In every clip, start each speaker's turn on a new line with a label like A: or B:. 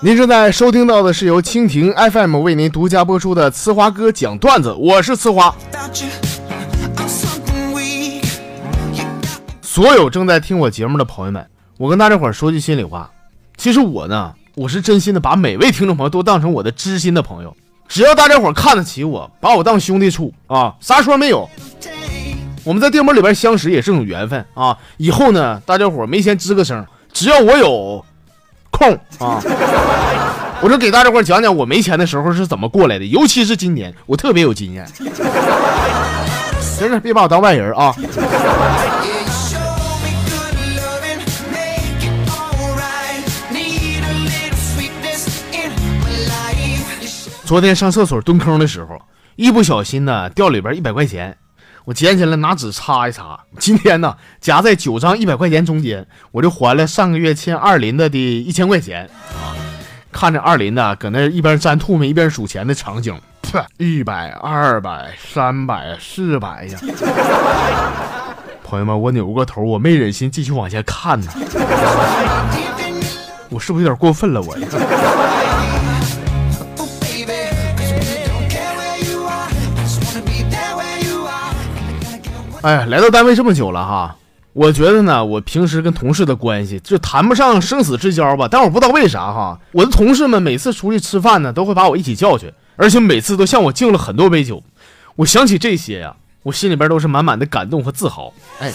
A: 您正在收听到的是由蜻蜓 FM 为您独家播出的《呲花哥讲段子》，我是呲花。所有正在听我节目的朋友们，我跟大家伙儿说句心里话，其实我呢，我是真心的把每位听众朋友都当成我的知心的朋友。只要大家伙儿看得起我，把我当兄弟处啊，啥说没有。我们在电波里边相识也是种缘分啊。以后呢，大家伙没钱吱个声，只要我有。空啊！我就给大家伙讲讲我没钱的时候是怎么过来的，尤其是今年，我特别有经验。真是，别把我当外人啊！昨天上厕所蹲坑的时候，一不小心呢掉里边一百块钱。我捡起来拿纸擦一擦。今天呢，夹在九张一百块钱中间，我就还了上个月欠二林的的一千块钱啊！看着二林呢，搁那一边粘吐沫一边数钱的场景，一百、二百、三百、四百呀！朋友们，我扭过头，我没忍心继续往下看呢。我是不是有点过分了？我。哎呀，来到单位这么久了哈，我觉得呢，我平时跟同事的关系就谈不上生死之交吧。但我不知道为啥哈，我的同事们每次出去吃饭呢，都会把我一起叫去，而且每次都向我敬了很多杯酒。我想起这些呀，我心里边都是满满的感动和自豪。哎，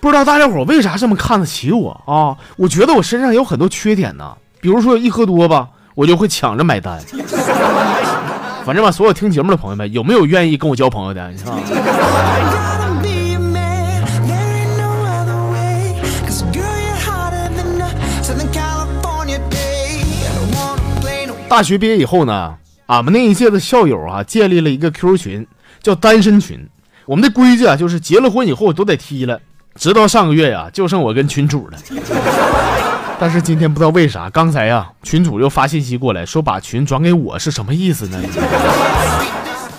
A: 不知道大家伙为啥这么看得起我啊？我觉得我身上有很多缺点呢，比如说一喝多吧，我就会抢着买单。反正吧，所有听节目的朋友们，有没有愿意跟我交朋友的？你看。大学毕业以后呢，俺们那一届的校友啊，建立了一个 QQ 群，叫单身群。我们的规矩啊，就是结了婚以后都得踢了。直到上个月呀，就剩我跟群主了。但是今天不知道为啥，刚才呀，群主又发信息过来，说把群转给我，是什么意思呢？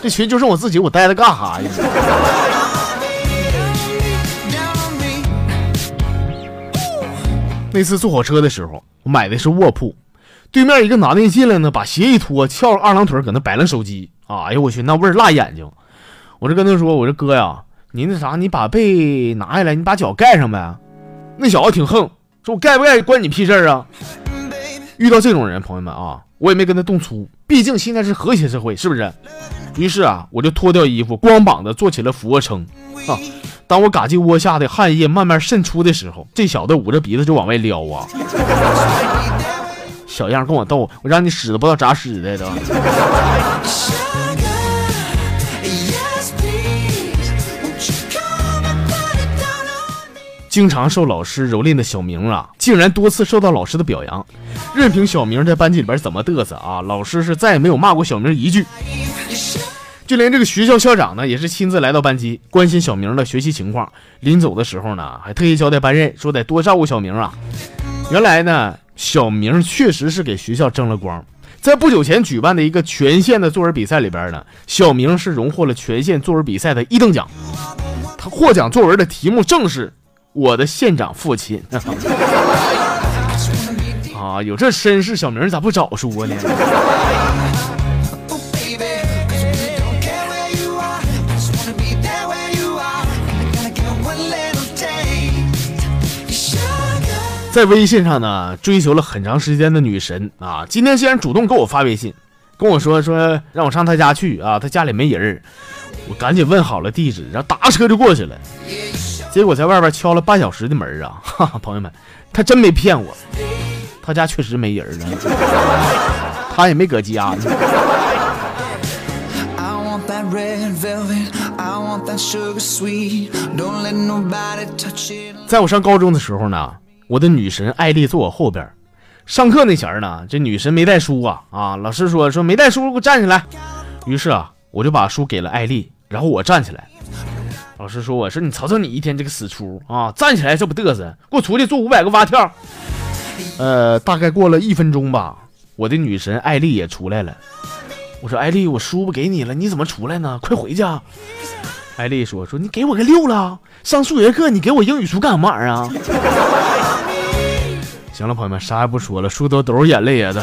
A: 这群就剩我自己，我待着干哈呀？那次坐火车的时候，我买的是卧铺。对面一个男的进来呢，把鞋一脱，翘二郎腿搁那摆弄手机。哎呦我去，那味儿辣眼睛！我这跟他说：“我说哥呀，你那啥，你把被拿下来，你把脚盖上呗。”那小子挺横，说：“我盖不盖关你屁事儿啊！”遇到这种人，朋友们啊，我也没跟他动粗，毕竟现在是和谐社会，是不是？于是啊，我就脱掉衣服，光膀子做起了俯卧撑。啊，当我嘎鸡窝下的汗液慢慢渗出的时候，这小子捂着鼻子就往外撩啊。小样跟我斗，我让你使的不知道咋使的都。经常受老师蹂躏的小明啊，竟然多次受到老师的表扬。任凭小明在班级里边怎么嘚瑟啊，老师是再也没有骂过小明一句。就连这个学校校长呢，也是亲自来到班级关心小明的学习情况。临走的时候呢，还特意交代班任说得多照顾小明啊。原来呢。小明确实是给学校争了光，在不久前举办的一个全县的作文比赛里边呢，小明是荣获了全县作文比赛的一等奖。他获奖作文的题目正是“我的县长父亲”。啊，有这身世，小明咋不早说呢？在微信上呢，追求了很长时间的女神啊，今天竟然主动给我发微信，跟我说说让我上他家去啊，他家里没人儿，我赶紧问好了地址，然后打车就过去了。结果在外边敲了半小时的门啊，哈哈，朋友们，他真没骗我，他家确实没人呢，他也没搁家呢。在我上高中的时候呢。我的女神艾丽坐我后边，上课那前儿呢，这女神没带书啊啊！老师说说没带书，给我站起来。于是啊，我就把书给了艾丽，然后我站起来。老师说我说你瞅瞅你一天这个死出啊，站起来这不嘚瑟，给我出去做五百个蛙跳。呃，大概过了一分钟吧，我的女神艾丽也出来了。我说艾丽，我书不给你了，你怎么出来呢？快回去。艾丽说说你给我个六了，上数学课你给我英语书干什么玩意儿啊？行了，朋友们，啥也不说了，书都都是眼泪呀的。